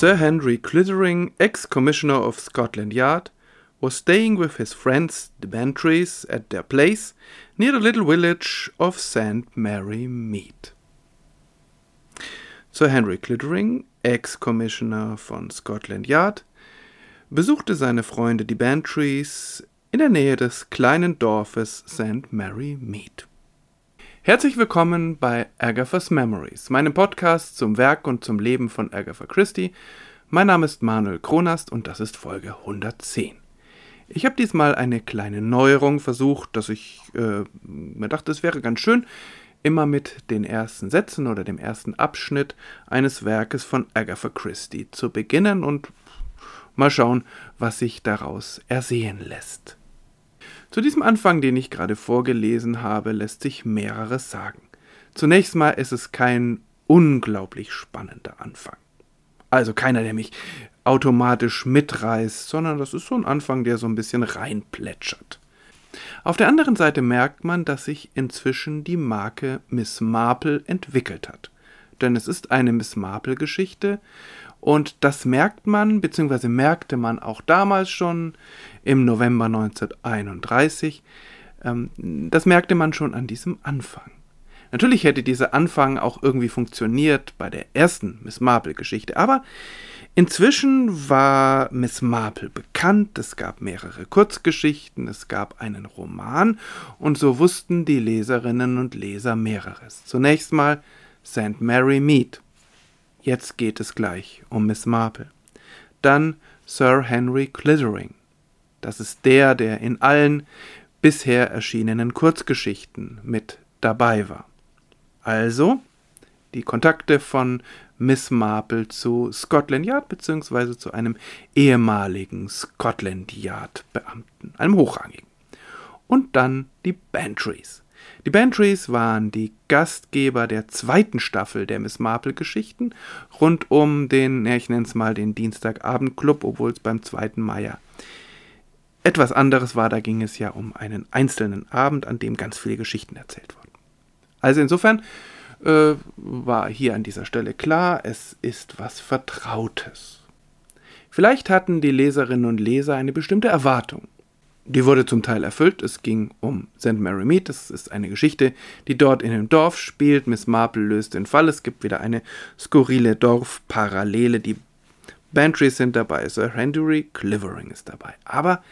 Sir Henry Clittering, ex-Commissioner of Scotland Yard, was staying with his friends the Bantries at their place near the little village of St. Mary Mead. Sir Henry Clittering, Ex-Commissioner von Scotland Yard, besuchte seine Freunde die Bantries in der Nähe des kleinen Dorfes St. Mary Mead. Herzlich willkommen bei Agatha's Memories, meinem Podcast zum Werk und zum Leben von Agatha Christie. Mein Name ist Manuel Kronast und das ist Folge 110. Ich habe diesmal eine kleine Neuerung versucht, dass ich äh, mir dachte, es wäre ganz schön, immer mit den ersten Sätzen oder dem ersten Abschnitt eines Werkes von Agatha Christie zu beginnen und mal schauen, was sich daraus ersehen lässt. Zu diesem Anfang, den ich gerade vorgelesen habe, lässt sich mehreres sagen. Zunächst mal ist es kein unglaublich spannender Anfang. Also keiner, der mich automatisch mitreißt, sondern das ist so ein Anfang, der so ein bisschen reinplätschert. Auf der anderen Seite merkt man, dass sich inzwischen die Marke Miss Marple entwickelt hat. Denn es ist eine Miss Marple-Geschichte und das merkt man, beziehungsweise merkte man auch damals schon im November 1931. Ähm, das merkte man schon an diesem Anfang. Natürlich hätte dieser Anfang auch irgendwie funktioniert bei der ersten Miss Marple-Geschichte, aber Inzwischen war Miss Marple bekannt, es gab mehrere Kurzgeschichten, es gab einen Roman, und so wussten die Leserinnen und Leser mehreres. Zunächst mal St. Mary Mead. Jetzt geht es gleich um Miss Marple. Dann Sir Henry Clittering. Das ist der, der in allen bisher erschienenen Kurzgeschichten mit dabei war. Also die Kontakte von Miss Marple zu Scotland Yard beziehungsweise zu einem ehemaligen Scotland Yard Beamten, einem hochrangigen. Und dann die Bantries. Die Bantries waren die Gastgeber der zweiten Staffel der Miss Marple Geschichten rund um den, ja, ich nenne es mal den Dienstagabendclub, obwohl es beim zweiten ja etwas anderes war. Da ging es ja um einen einzelnen Abend, an dem ganz viele Geschichten erzählt wurden. Also insofern äh, war hier an dieser Stelle klar, es ist was Vertrautes. Vielleicht hatten die Leserinnen und Leser eine bestimmte Erwartung. Die wurde zum Teil erfüllt. Es ging um St. Mary Mead. Das ist eine Geschichte, die dort in einem Dorf spielt. Miss Marple löst den Fall. Es gibt wieder eine skurrile Dorfparallele. Die Bantries sind dabei. Sir Henry Clivering ist dabei. Aber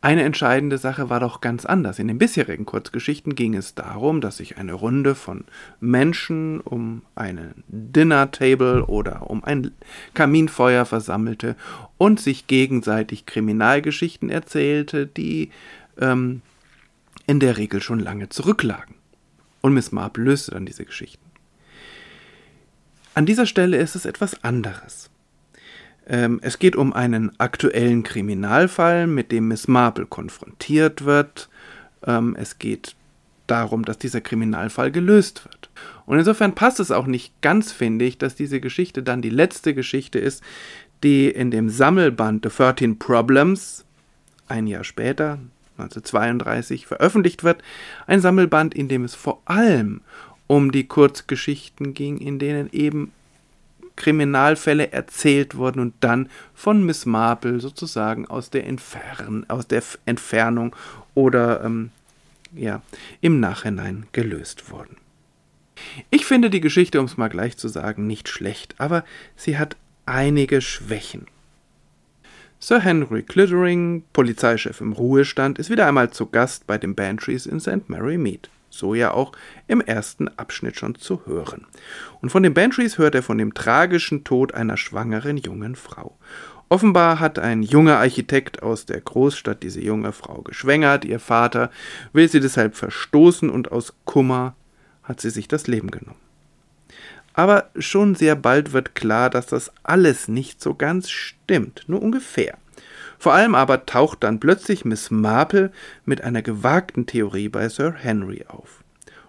eine entscheidende Sache war doch ganz anders. In den bisherigen Kurzgeschichten ging es darum, dass sich eine Runde von Menschen um einen Dinner Table oder um ein Kaminfeuer versammelte und sich gegenseitig Kriminalgeschichten erzählte, die ähm, in der Regel schon lange zurücklagen. Und Miss Marple löste dann diese Geschichten. An dieser Stelle ist es etwas anderes. Ähm, es geht um einen aktuellen Kriminalfall, mit dem Miss Marple konfrontiert wird. Ähm, es geht darum, dass dieser Kriminalfall gelöst wird. Und insofern passt es auch nicht ganz, finde ich, dass diese Geschichte dann die letzte Geschichte ist, die in dem Sammelband The 13 Problems ein Jahr später, 1932, veröffentlicht wird. Ein Sammelband, in dem es vor allem um die Kurzgeschichten ging, in denen eben Kriminalfälle erzählt wurden und dann von Miss Marple sozusagen aus der, Entfern aus der Entfernung oder ähm, ja, im Nachhinein gelöst wurden. Ich finde die Geschichte, um es mal gleich zu sagen, nicht schlecht, aber sie hat einige Schwächen. Sir Henry Clittering, Polizeichef im Ruhestand, ist wieder einmal zu Gast bei den Bantries in St. Mary Mead so ja auch im ersten Abschnitt schon zu hören. Und von den Bantries hört er von dem tragischen Tod einer schwangeren jungen Frau. Offenbar hat ein junger Architekt aus der Großstadt diese junge Frau geschwängert, ihr Vater will sie deshalb verstoßen und aus Kummer hat sie sich das Leben genommen. Aber schon sehr bald wird klar, dass das alles nicht so ganz stimmt, nur ungefähr. Vor allem aber taucht dann plötzlich Miss Marple mit einer gewagten Theorie bei Sir Henry auf.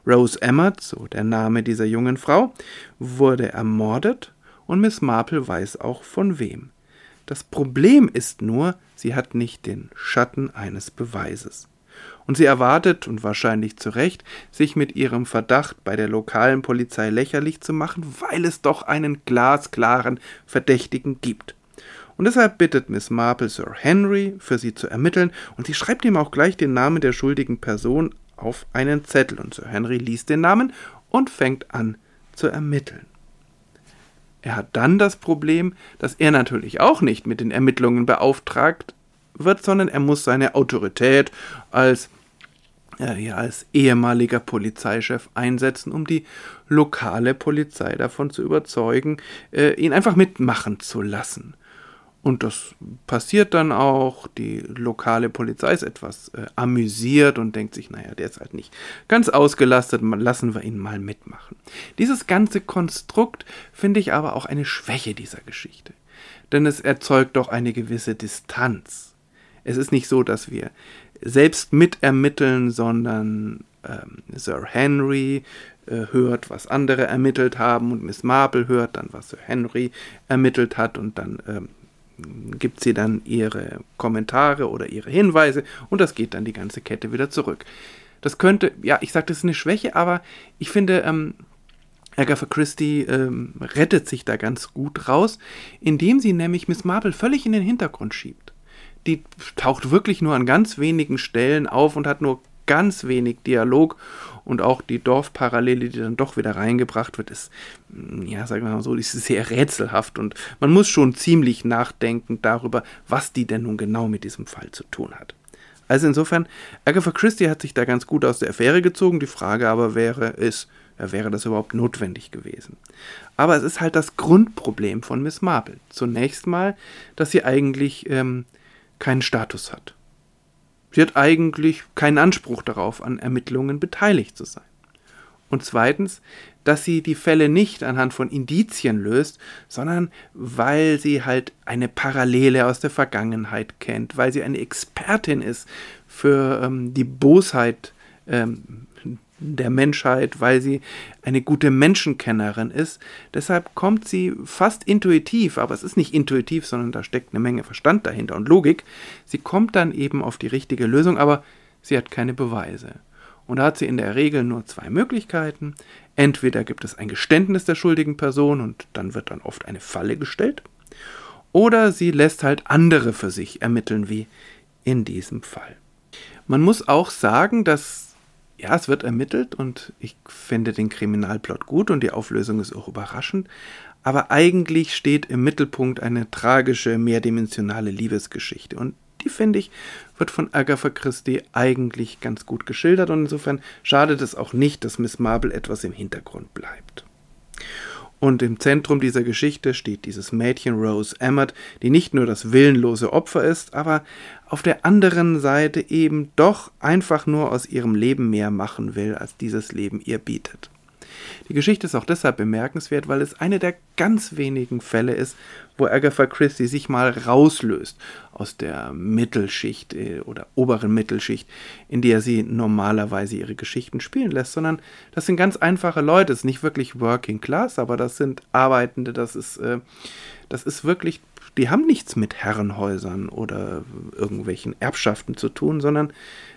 Rose Emmert, so der Name dieser jungen Frau, wurde ermordet und Miss Marple weiß auch von wem. Das Problem ist nur, sie hat nicht den Schatten eines Beweises. Und sie erwartet, und wahrscheinlich zu Recht, sich mit ihrem Verdacht bei der lokalen Polizei lächerlich zu machen, weil es doch einen glasklaren Verdächtigen gibt. Und deshalb bittet Miss Marple Sir Henry, für sie zu ermitteln, und sie schreibt ihm auch gleich den Namen der schuldigen Person auf einen Zettel. Und Sir Henry liest den Namen und fängt an zu ermitteln. Er hat dann das Problem, dass er natürlich auch nicht mit den Ermittlungen beauftragt wird, sondern er muss seine Autorität als, ja, als ehemaliger Polizeichef einsetzen, um die lokale Polizei davon zu überzeugen, äh, ihn einfach mitmachen zu lassen. Und das passiert dann auch. Die lokale Polizei ist etwas äh, amüsiert und denkt sich, naja, der ist halt nicht ganz ausgelastet, lassen wir ihn mal mitmachen. Dieses ganze Konstrukt finde ich aber auch eine Schwäche dieser Geschichte. Denn es erzeugt doch eine gewisse Distanz. Es ist nicht so, dass wir selbst mitermitteln, sondern ähm, Sir Henry äh, hört, was andere ermittelt haben und Miss Marple hört dann, was Sir Henry ermittelt hat und dann ähm, gibt sie dann ihre Kommentare oder ihre Hinweise und das geht dann die ganze Kette wieder zurück. Das könnte, ja, ich sage, das ist eine Schwäche, aber ich finde, ähm, Agatha Christie ähm, rettet sich da ganz gut raus, indem sie nämlich Miss Marple völlig in den Hintergrund schiebt. Die taucht wirklich nur an ganz wenigen Stellen auf und hat nur ganz wenig Dialog und auch die Dorfparallele, die dann doch wieder reingebracht wird, ist, mm, ja, sagen wir mal so, ist sehr rätselhaft und man muss schon ziemlich nachdenken darüber, was die denn nun genau mit diesem Fall zu tun hat. Also insofern, Agatha Christie hat sich da ganz gut aus der Affäre gezogen. Die Frage aber wäre, ist, wäre das überhaupt notwendig gewesen? Aber es ist halt das Grundproblem von Miss Marple. Zunächst mal, dass sie eigentlich ähm, keinen Status hat. Sie hat eigentlich keinen Anspruch darauf, an Ermittlungen beteiligt zu sein. Und zweitens, dass sie die Fälle nicht anhand von Indizien löst, sondern weil sie halt eine Parallele aus der Vergangenheit kennt, weil sie eine Expertin ist für ähm, die Bosheit ähm, der Menschheit, weil sie eine gute Menschenkennerin ist. Deshalb kommt sie fast intuitiv, aber es ist nicht intuitiv, sondern da steckt eine Menge Verstand dahinter und Logik. Sie kommt dann eben auf die richtige Lösung, aber sie hat keine Beweise. Und da hat sie in der Regel nur zwei Möglichkeiten. Entweder gibt es ein Geständnis der schuldigen Person und dann wird dann oft eine Falle gestellt. Oder sie lässt halt andere für sich ermitteln, wie in diesem Fall. Man muss auch sagen, dass ja, es wird ermittelt und ich finde den Kriminalplot gut und die Auflösung ist auch überraschend. Aber eigentlich steht im Mittelpunkt eine tragische, mehrdimensionale Liebesgeschichte. Und die, finde ich, wird von Agatha Christie eigentlich ganz gut geschildert. Und insofern schadet es auch nicht, dass Miss Marple etwas im Hintergrund bleibt. Und im Zentrum dieser Geschichte steht dieses Mädchen Rose Emmett, die nicht nur das willenlose Opfer ist, aber auf der anderen Seite eben doch einfach nur aus ihrem Leben mehr machen will, als dieses Leben ihr bietet. Die Geschichte ist auch deshalb bemerkenswert, weil es eine der ganz wenigen Fälle ist, wo Agatha Christie sich mal rauslöst aus der Mittelschicht äh, oder oberen Mittelschicht, in der sie normalerweise ihre Geschichten spielen lässt, sondern das sind ganz einfache Leute, es ist nicht wirklich Working Class, aber das sind Arbeitende, das ist, äh, das ist wirklich die haben nichts mit Herrenhäusern oder irgendwelchen Erbschaften zu tun, sondern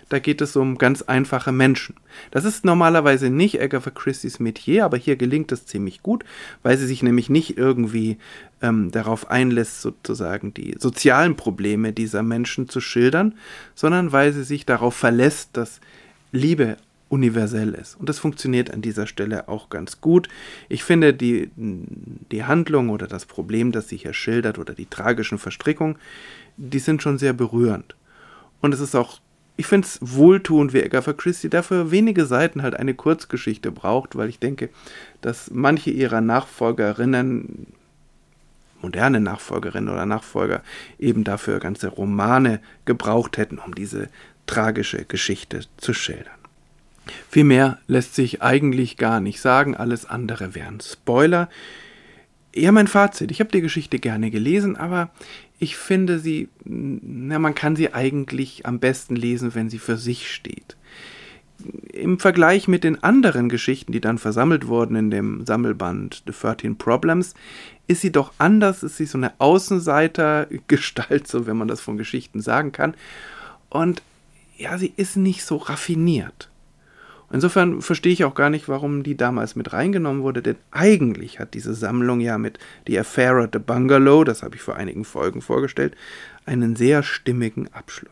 da geht es um ganz einfache Menschen. Das ist normalerweise nicht Agatha Christie's Metier, aber hier gelingt es ziemlich gut, weil sie sich nämlich nicht irgendwie ähm, darauf einlässt, sozusagen die sozialen Probleme dieser Menschen zu schildern, sondern weil sie sich darauf verlässt, dass Liebe universell ist. Und das funktioniert an dieser Stelle auch ganz gut. Ich finde, die, die Handlung oder das Problem, das sie hier schildert oder die tragischen Verstrickungen, die sind schon sehr berührend. Und es ist auch, ich finde es wohltuend, wie Agatha Christie dafür wenige Seiten halt eine Kurzgeschichte braucht, weil ich denke, dass manche ihrer Nachfolgerinnen moderne Nachfolgerinnen oder Nachfolger eben dafür ganze Romane gebraucht hätten, um diese tragische Geschichte zu schildern. Viel mehr lässt sich eigentlich gar nicht sagen, alles andere wären Spoiler. Ja, mein Fazit. Ich habe die Geschichte gerne gelesen, aber ich finde sie, na, man kann sie eigentlich am besten lesen, wenn sie für sich steht. Im Vergleich mit den anderen Geschichten, die dann versammelt wurden in dem Sammelband The 13 Problems, ist sie doch anders, ist sie so eine Außenseitergestalt, so wenn man das von Geschichten sagen kann. Und ja, sie ist nicht so raffiniert. Insofern verstehe ich auch gar nicht, warum die damals mit reingenommen wurde, denn eigentlich hat diese Sammlung ja mit The Affair at the Bungalow, das habe ich vor einigen Folgen vorgestellt, einen sehr stimmigen Abschluss.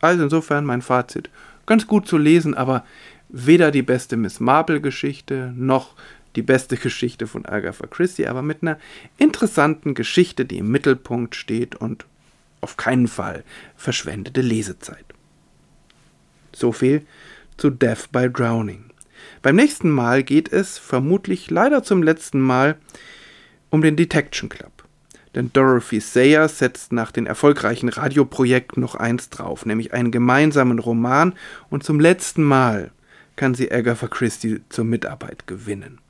Also insofern mein Fazit, ganz gut zu lesen, aber weder die beste Miss Marple-Geschichte noch die beste Geschichte von Agatha Christie, aber mit einer interessanten Geschichte, die im Mittelpunkt steht und auf keinen Fall verschwendete Lesezeit. So viel zu Death by Drowning. Beim nächsten Mal geht es, vermutlich leider zum letzten Mal, um den Detection Club. Denn Dorothy Sayer setzt nach den erfolgreichen Radioprojekten noch eins drauf, nämlich einen gemeinsamen Roman und zum letzten Mal kann sie Agatha Christie zur Mitarbeit gewinnen.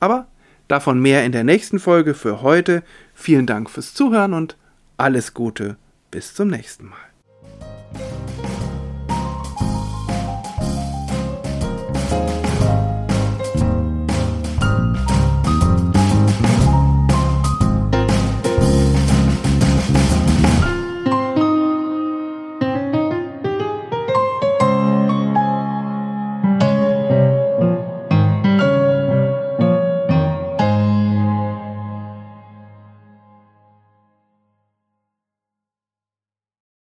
Aber davon mehr in der nächsten Folge für heute. Vielen Dank fürs Zuhören und alles Gute. Bis zum nächsten Mal.